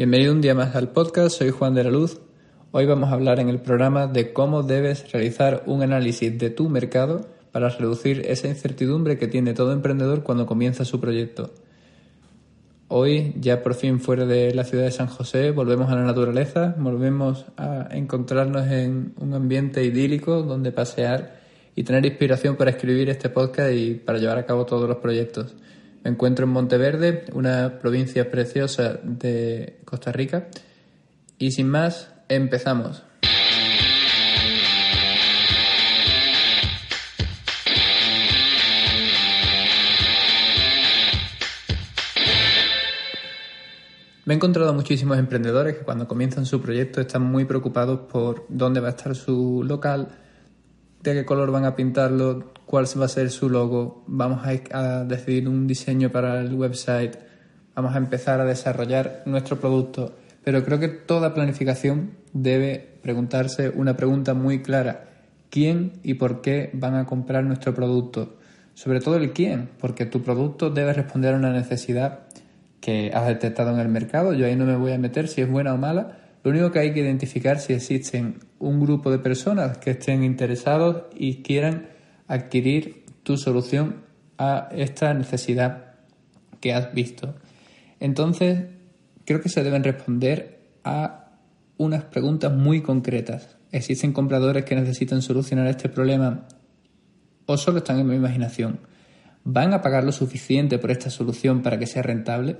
Bienvenido un día más al podcast, soy Juan de la Luz. Hoy vamos a hablar en el programa de cómo debes realizar un análisis de tu mercado para reducir esa incertidumbre que tiene todo emprendedor cuando comienza su proyecto. Hoy, ya por fin fuera de la ciudad de San José, volvemos a la naturaleza, volvemos a encontrarnos en un ambiente idílico donde pasear y tener inspiración para escribir este podcast y para llevar a cabo todos los proyectos. Me encuentro en Monteverde, una provincia preciosa de Costa Rica. Y sin más, empezamos. Me he encontrado muchísimos emprendedores que cuando comienzan su proyecto están muy preocupados por dónde va a estar su local, de qué color van a pintarlo, cuál va a ser su logo, vamos a, decidir un diseño para el website, vamos a empezar a desarrollar nuestro producto. Pero creo que toda planificación debe preguntarse una pregunta muy clara. ¿Quién y por qué van a comprar nuestro producto? Sobre todo el quién, porque tu producto debe responder a una necesidad que has detectado en el mercado. Yo ahí no me voy a meter si es buena o mala. Lo único que hay que identificar si existen un grupo de personas que estén interesados y quieran adquirir tu solución a esta necesidad que has visto. Entonces, creo que se deben responder a unas preguntas muy concretas. ¿Existen compradores que necesitan solucionar este problema o solo están en mi imaginación? ¿Van a pagar lo suficiente por esta solución para que sea rentable?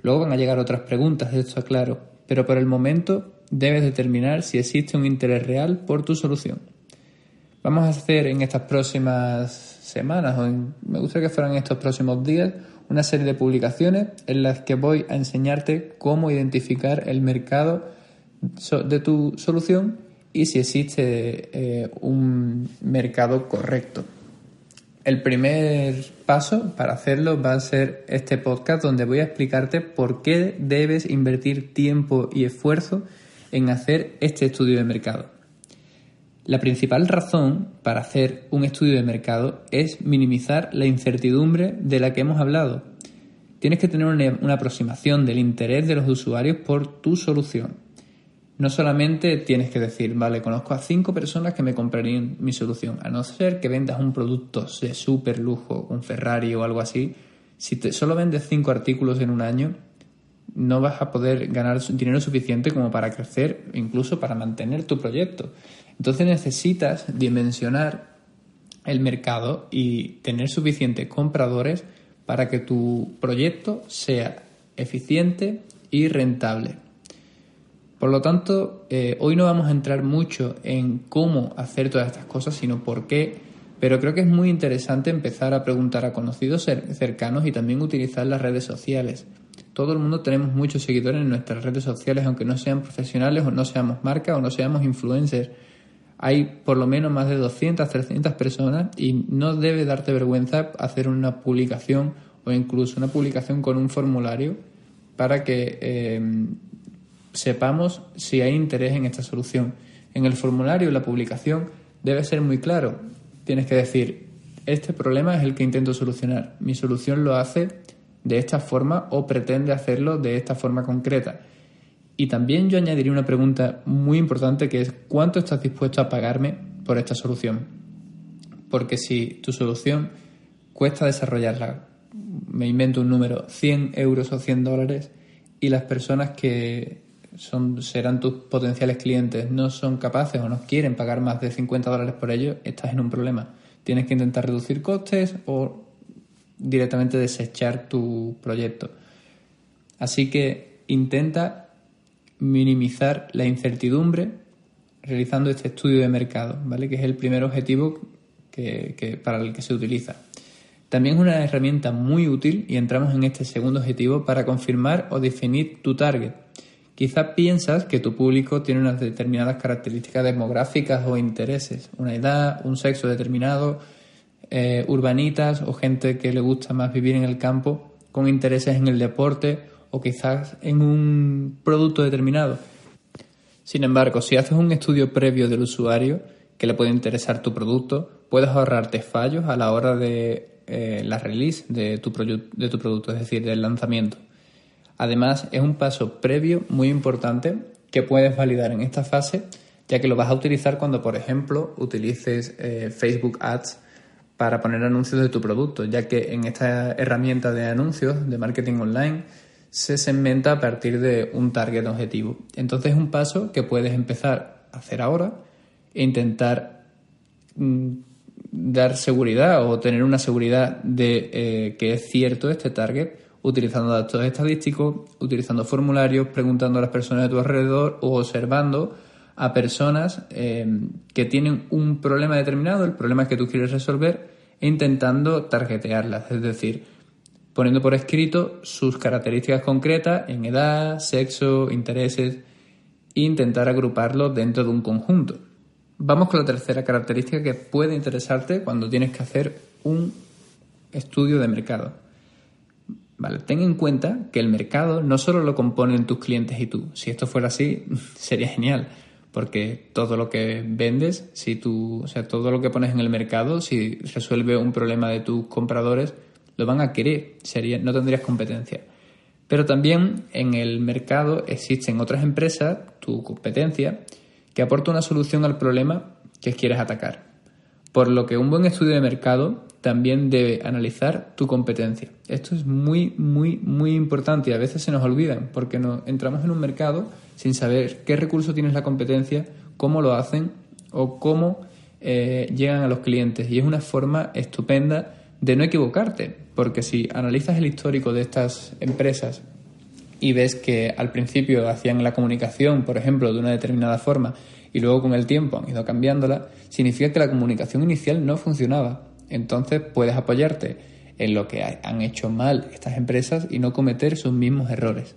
Luego van a llegar otras preguntas, esto claro, pero por el momento debes determinar si existe un interés real por tu solución. Vamos a hacer en estas próximas semanas, o me gustaría que fueran en estos próximos días, una serie de publicaciones en las que voy a enseñarte cómo identificar el mercado de tu solución y si existe eh, un mercado correcto. El primer paso para hacerlo va a ser este podcast donde voy a explicarte por qué debes invertir tiempo y esfuerzo en hacer este estudio de mercado. La principal razón para hacer un estudio de mercado es minimizar la incertidumbre de la que hemos hablado. Tienes que tener una, aproximación del interés de los usuarios por tu solución. No solamente tienes que decir, vale, conozco a cinco personas que me comprarían mi solución, a no ser que vendas un producto de súper lujo, un Ferrari o algo así. Si te, solo vendes cinco artículos en un año, no vas a poder ganar dinero suficiente como para crecer, incluso para mantener tu proyecto. Entonces necesitas dimensionar el mercado y tener suficientes compradores para que tu proyecto sea eficiente y rentable. Por lo tanto, eh, hoy no vamos a entrar mucho en cómo hacer todas estas cosas, sino por qué, pero creo que es muy interesante empezar a preguntar a conocidos cercanos y también utilizar las redes sociales. Todo el mundo tenemos muchos seguidores en nuestras redes sociales, aunque no sean profesionales o no seamos marcas o no seamos influencers hay por lo menos más de 200, 300 personas y no debe darte vergüenza hacer una publicación o incluso una publicación con un formulario para que eh, sepamos si hay interés en esta solución. En el formulario, la publicación debe ser muy claro. Tienes que decir, este problema es el que intento solucionar. Mi solución lo hace de esta forma o pretende hacerlo de esta forma concreta. Y también yo añadiría una pregunta muy importante que es ¿cuánto estás dispuesto a pagarme por esta solución? Porque si tu solución cuesta desarrollarla, me invento un número, 100 euros o 100 dólares, y las personas que serán tus potenciales clientes no son capaces o no quieren pagar más de 50 dólares por ello, estás en un problema. Tienes que intentar reducir costes o directamente desechar tu proyecto. Así que intenta minimizar la incertidumbre realizando este estudio de mercado, ¿vale? que es el primer objetivo que, para el que se utiliza. También es una herramienta muy útil y entramos en este segundo objetivo para confirmar o definir tu target. Quizás piensas que tu público tiene unas determinadas características demográficas o intereses, una edad, un sexo determinado, eh, urbanitas o gente que le gusta más vivir en el campo con intereses en el deporte o quizás en un producto determinado. Sin embargo, si haces un estudio previo del usuario que le puede interesar tu producto, puedes ahorrarte fallos a la hora de eh, la release de tu, de tu producto, es decir, del lanzamiento. Además, es un paso previo muy importante que puedes validar en esta fase, ya que lo vas a utilizar cuando, por ejemplo, utilices eh, Facebook Ads para poner anuncios de tu producto, ya que en esta herramienta de anuncios de marketing online se segmenta a partir de un target objetivo. Entonces es un paso que puedes empezar a hacer ahora e intentar mm, dar seguridad o tener una seguridad de eh, que es cierto este target utilizando datos estadísticos, utilizando formularios, preguntando a las personas de tu alrededor o observando a personas eh, que tienen un problema determinado, el problema que tú quieres resolver, e intentando targetearlas, es decir, poniendo por escrito sus características concretas en edad, sexo, intereses e intentar agruparlos dentro de un conjunto. Vamos con la tercera característica que puede interesarte cuando tienes que hacer un estudio de mercado. Vale, ten en cuenta que el mercado no solo lo componen tus clientes y tú. Si esto fuera así, sería genial, porque todo lo que vendes, si tú, o sea, todo lo que pones en el mercado, si resuelve un problema de tus compradores, lo van a querer, sería, no tendrías competencia. Pero también en el mercado existen otras empresas, tu competencia, que aporta una solución al problema que quieres atacar. Por lo que un buen estudio de mercado también debe analizar tu competencia. Esto es muy, muy, muy importante y a veces se nos olvidan porque nos entramos en un mercado sin saber qué recurso tienes la competencia, cómo lo hacen o cómo eh, llegan a los clientes. Y es una forma estupenda de no equivocarte, porque si analizas el histórico de estas empresas y ves que al principio hacían la comunicación, por ejemplo, de una determinada forma y luego con el tiempo han ido cambiándola, significa que la comunicación inicial no funcionaba. Entonces puedes apoyarte en lo que han hecho mal estas empresas y no cometer sus mismos errores.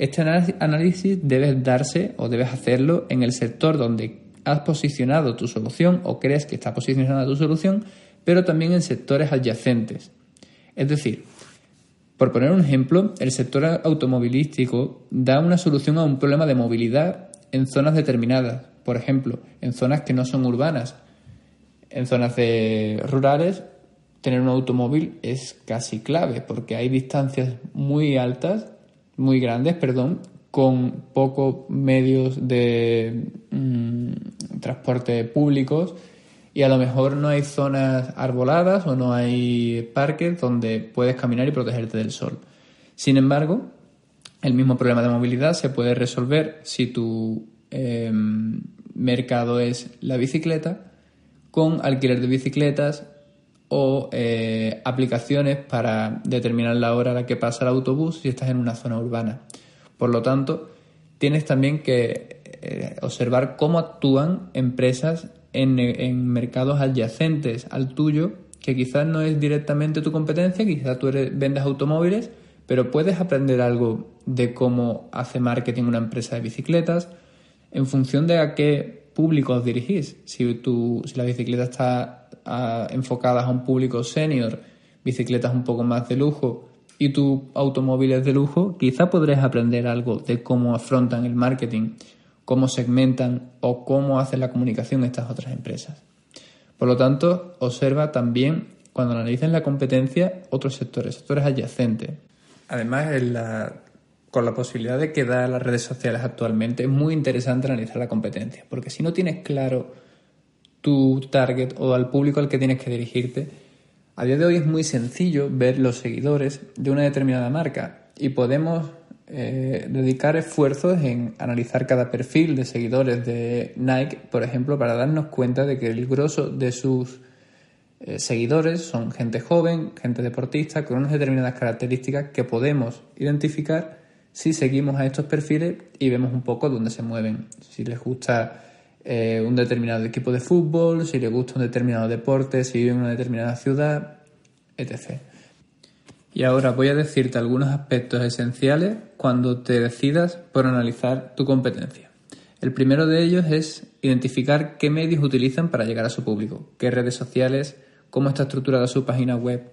Este análisis debes darse o debes hacerlo en el sector donde has posicionado tu solución o crees que está posicionada tu solución, pero también en sectores adyacentes. Es decir, por poner un ejemplo, el sector automovilístico da una solución a un problema de movilidad en zonas determinadas, por ejemplo, en zonas que no son urbanas. En zonas de rurales, tener un automóvil es casi clave porque hay distancias muy altas, muy grandes, perdón, con pocos medios de mm, transporte públicos y a lo mejor no hay zonas arboladas o no hay parques donde puedes caminar y protegerte del sol. Sin embargo, el mismo problema de movilidad se puede resolver si tu em, mercado es la bicicleta, con alquiler de bicicletas o eh, aplicaciones para determinar la hora a la que pasa el autobús si estás en una zona urbana. Por lo tanto, tienes también que eh, observar cómo actúan empresas en, mercados adyacentes al tuyo, que quizás no es directamente tu competencia, quizás tú eres, vendes automóviles, pero puedes aprender algo de cómo hace marketing una empresa de bicicletas, en función de a qué público os dirigís. Si, tu, si la bicicleta está ah, enfocada a un público senior, bicicletas un poco más de lujo y tu automóvil es de lujo, quizá podréis aprender algo de cómo afrontan el marketing, cómo segmentan o cómo hacen la comunicación estas otras empresas. Por lo tanto, observa también cuando analices la competencia otros sectores, sectores adyacentes. Además, en la con la posibilidad de que da las redes sociales actualmente, es muy interesante analizar la competencia, porque si no tienes claro tu target o al público al que tienes que dirigirte, a día de hoy es muy sencillo ver los seguidores de una determinada marca y podemos eh, dedicar esfuerzos en analizar cada perfil de seguidores de Nike, por ejemplo, para darnos cuenta de que el grosso de sus eh, seguidores son gente joven, gente deportista, con unas determinadas características que podemos identificar si seguimos a estos perfiles y vemos un poco dónde se mueven. Si les gusta eh, un determinado equipo de fútbol, si les gusta un determinado deporte, si viven en una determinada ciudad, etc. Y ahora voy a decirte algunos aspectos esenciales cuando te decidas por analizar tu competencia. El primero de ellos es identificar qué medios utilizan para llegar a su público, qué redes sociales, cómo está estructurada su página web,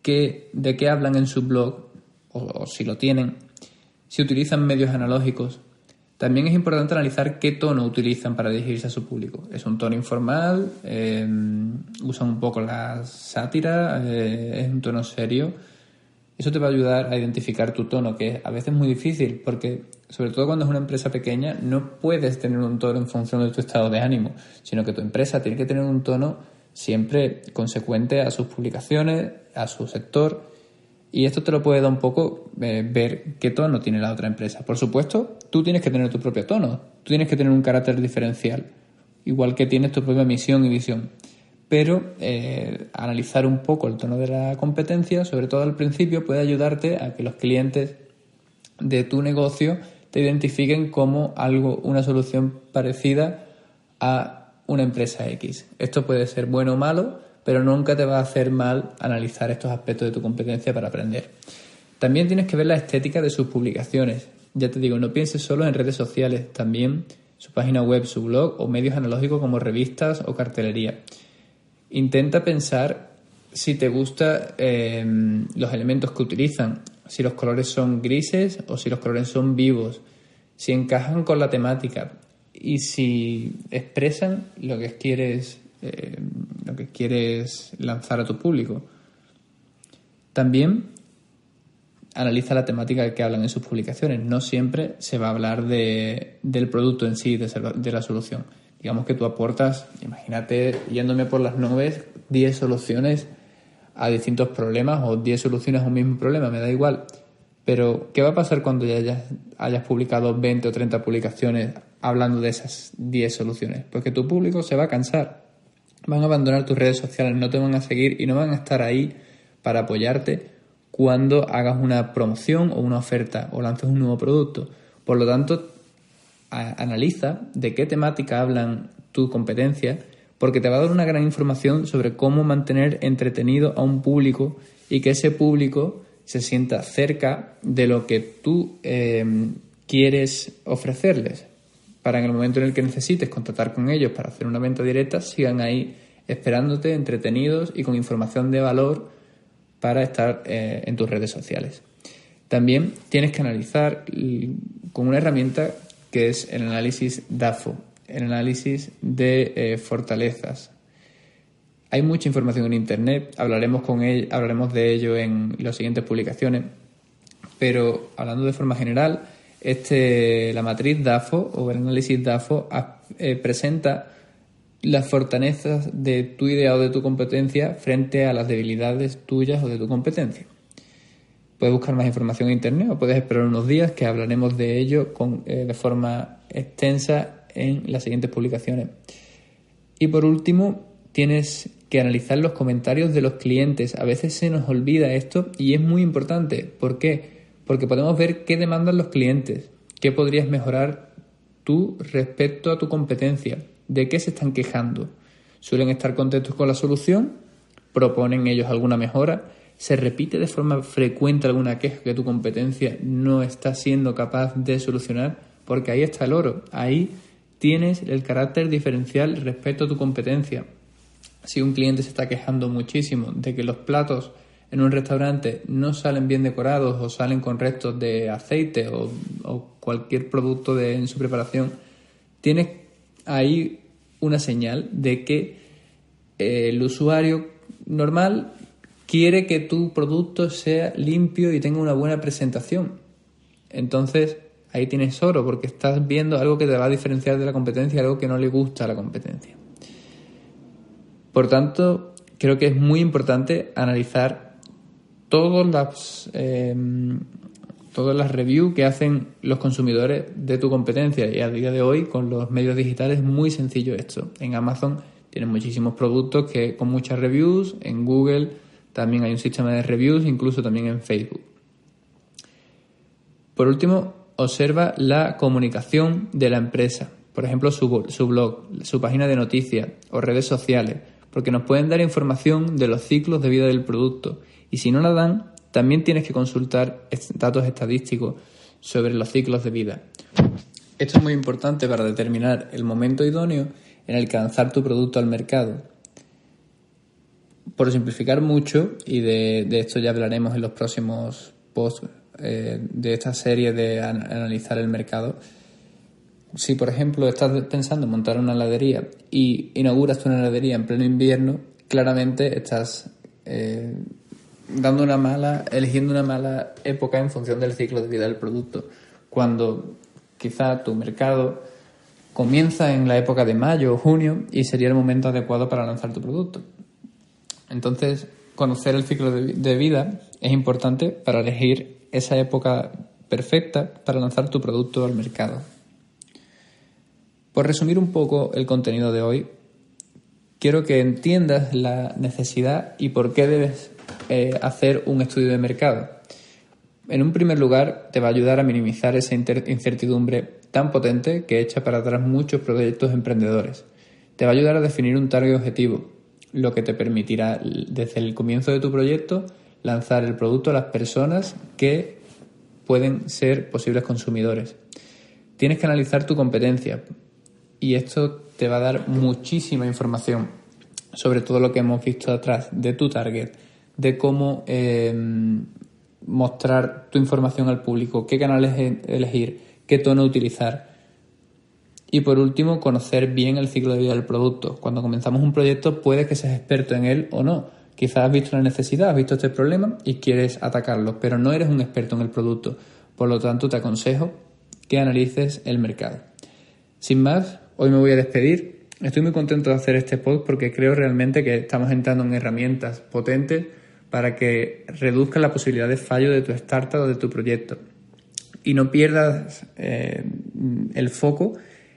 qué, de qué hablan en su blog, o si lo tienen, si utilizan medios analógicos. También es importante analizar qué tono utilizan para dirigirse a su público. ¿Es un tono informal? Eh, ¿Usan un poco la sátira? Eh, ¿Es un tono serio? Eso te va a ayudar a identificar tu tono, que es a veces muy difícil, porque sobre todo cuando es una empresa pequeña, no puedes tener un tono en función de tu estado de ánimo, sino que tu empresa tiene que tener un tono siempre consecuente a sus publicaciones, a su sector, y esto te lo puede dar un poco eh, ver qué tono tiene la otra empresa. Por supuesto, tú tienes que tener tu propio tono, tú tienes que tener un carácter diferencial, igual que tienes tu propia misión y visión. Pero eh, analizar un poco el tono de la competencia, sobre todo al principio, puede ayudarte a que los clientes de tu negocio te identifiquen como algo, una solución parecida a una empresa X. Esto puede ser bueno o malo, pero nunca te va a hacer mal analizar estos aspectos de tu competencia para aprender. También tienes que ver la estética de sus publicaciones. Ya te digo, no pienses solo en redes sociales, también su página web, su blog o medios analógicos como revistas o cartelería. Intenta pensar si te gustan eh, los elementos que utilizan, si los colores son grises o si los colores son vivos, si encajan con la temática y si expresan lo que quieres eh, lo que quieres lanzar a tu público. También analiza la temática de que hablan en sus publicaciones. No siempre se va a hablar de, del producto en sí, de, la solución. Digamos que tú aportas, imagínate, yéndome por las nubes, 10 soluciones a distintos problemas o 10 soluciones a un mismo problema, me da igual. Pero, ¿qué va a pasar cuando ya hayas, hayas publicado 20 o 30 publicaciones hablando de esas 10 soluciones? Pues que tu público se va a cansar van a abandonar tus redes sociales, no te van a seguir y no van a estar ahí para apoyarte cuando hagas una promoción o una oferta o lances un nuevo producto. Por lo tanto, analiza de qué temática hablan tu competencia, porque te va a dar una gran información sobre cómo mantener entretenido a un público y que ese público se sienta cerca de lo que tú eh, quieres ofrecerles para en el momento en el que necesites contactar con ellos para hacer una venta directa, sigan ahí esperándote, entretenidos y con información de valor para estar eh, en tus redes sociales. También tienes que analizar con una herramienta que es el análisis DAFO, el análisis de eh, fortalezas. Hay mucha información en Internet, hablaremos, con hablaremos de ello en las siguientes publicaciones, pero hablando de forma general, este, la matriz DAFO o el análisis DAFO eh, presenta las fortalezas de tu idea o de tu competencia frente a las debilidades tuyas o de tu competencia. Puedes buscar más información en internet o puedes esperar unos días que hablaremos de ello eh, de forma extensa en las siguientes publicaciones. Y por último, tienes que analizar los comentarios de los clientes. A veces se nos olvida esto y es muy importante. ¿Por qué? Porque podemos ver qué demandan los clientes, qué podrías mejorar tú respecto a tu competencia, de qué se están quejando. Suelen estar contentos con la solución, proponen ellos alguna mejora, se repite de forma frecuente alguna queja que tu competencia no está siendo capaz de solucionar, porque ahí está el oro, ahí tienes el carácter diferencial respecto a tu competencia. Si un cliente se está quejando muchísimo de que los platos en un restaurante no salen bien decorados o salen con restos de aceite o, cualquier producto de, en su preparación, tienes ahí una señal de que eh, el usuario normal quiere que tu producto sea limpio y tenga una buena presentación. Entonces, ahí tienes oro porque estás viendo algo que te va a diferenciar de la competencia, algo que no le gusta a la competencia. Por tanto, creo que es muy importante analizar todas las, eh, todas las reviews que hacen los consumidores de tu competencia. Y a día de hoy, con los medios digitales, es muy sencillo esto. En Amazon tienen muchísimos productos que, con muchas reviews, en Google también hay un sistema de reviews, incluso también en Facebook. Por último, observa la comunicación de la empresa. Por ejemplo, su, su blog, su página de noticias o redes sociales, porque nos pueden dar información de los ciclos de vida del producto y si no la dan, también tienes que consultar datos estadísticos sobre los ciclos de vida. Esto es muy importante para determinar el momento idóneo en el que lanzar tu producto al mercado. Por simplificar mucho, y de, esto ya hablaremos en los próximos posts eh, de esta serie de analizar el mercado, si por ejemplo estás pensando en montar una heladería y inauguras tu heladería en pleno invierno, claramente estás eh, dando una mala, eligiendo una mala época en función del ciclo de vida del producto. Cuando quizá tu mercado comienza en la época de mayo o junio y sería el momento adecuado para lanzar tu producto. Entonces, conocer el ciclo de vida es importante para elegir esa época perfecta para lanzar tu producto al mercado. Por resumir un poco el contenido de hoy, quiero que entiendas la necesidad y por qué debes eh, hacer un estudio de mercado. En un primer lugar, te va a ayudar a minimizar esa incertidumbre tan potente que echa para atrás muchos proyectos emprendedores. Te va a ayudar a definir un target objetivo, lo que te permitirá desde el comienzo de tu proyecto lanzar el producto a las personas que pueden ser posibles consumidores. Tienes que analizar tu competencia y esto te va a dar muchísima información sobre todo lo que hemos visto atrás de tu target, de cómo eh, mostrar tu información al público, qué canales elegir, qué tono utilizar. Y por último, conocer bien el ciclo de vida del producto. Cuando comenzamos un proyecto, puedes que seas experto en él o no. Quizás has visto la necesidad, has visto este problema y quieres atacarlo, pero no eres un experto en el producto. Por lo tanto, te aconsejo que analices el mercado. Sin más, hoy me voy a despedir. Estoy muy contento de hacer este post porque creo realmente que estamos entrando en herramientas potentes para que reduzcan la posibilidad de fallo de tu startup o de tu proyecto. Y no pierdas eh, el foco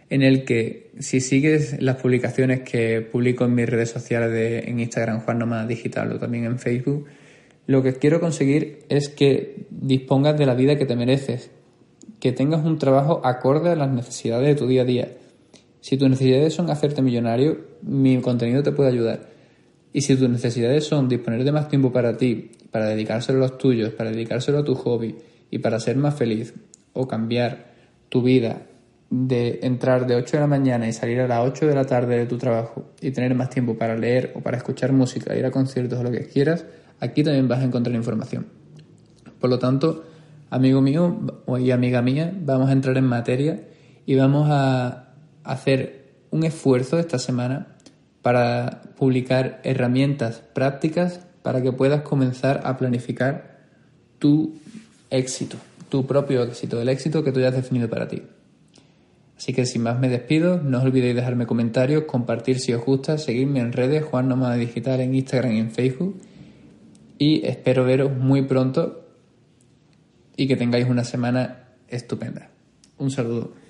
en el que si sigues las publicaciones que publico en mis redes sociales de, en Instagram, Juan Nomás Digital o también en Facebook, lo que quiero conseguir es que dispongas de la vida que te mereces, que tengas un trabajo acorde a las necesidades de tu día a día. Si tus necesidades son hacerte millonario, mi contenido te puede ayudar. Y si tus necesidades son disponer de más tiempo para ti, para dedicárselo a los tuyos, para dedicárselo a tu hobby y para ser más feliz o cambiar tu vida de entrar de 8 de la mañana y salir a las 8 de la tarde de tu trabajo y tener más tiempo para leer o para escuchar música, ir a conciertos o lo que quieras, aquí también vas a encontrar información. Por lo tanto, amigo mío y amiga mía, vamos a entrar en materia y vamos a hacer un esfuerzo esta semana para publicar herramientas prácticas para que puedas comenzar a planificar tu éxito, tu propio éxito, el éxito que tú ya has definido para ti. Así que sin más me despido, no os olvidéis dejarme comentarios, compartir si os gusta, seguirme en redes, Juan Nómada Digital en Instagram y en Facebook. Y espero veros muy pronto y que tengáis una semana estupenda. Un saludo.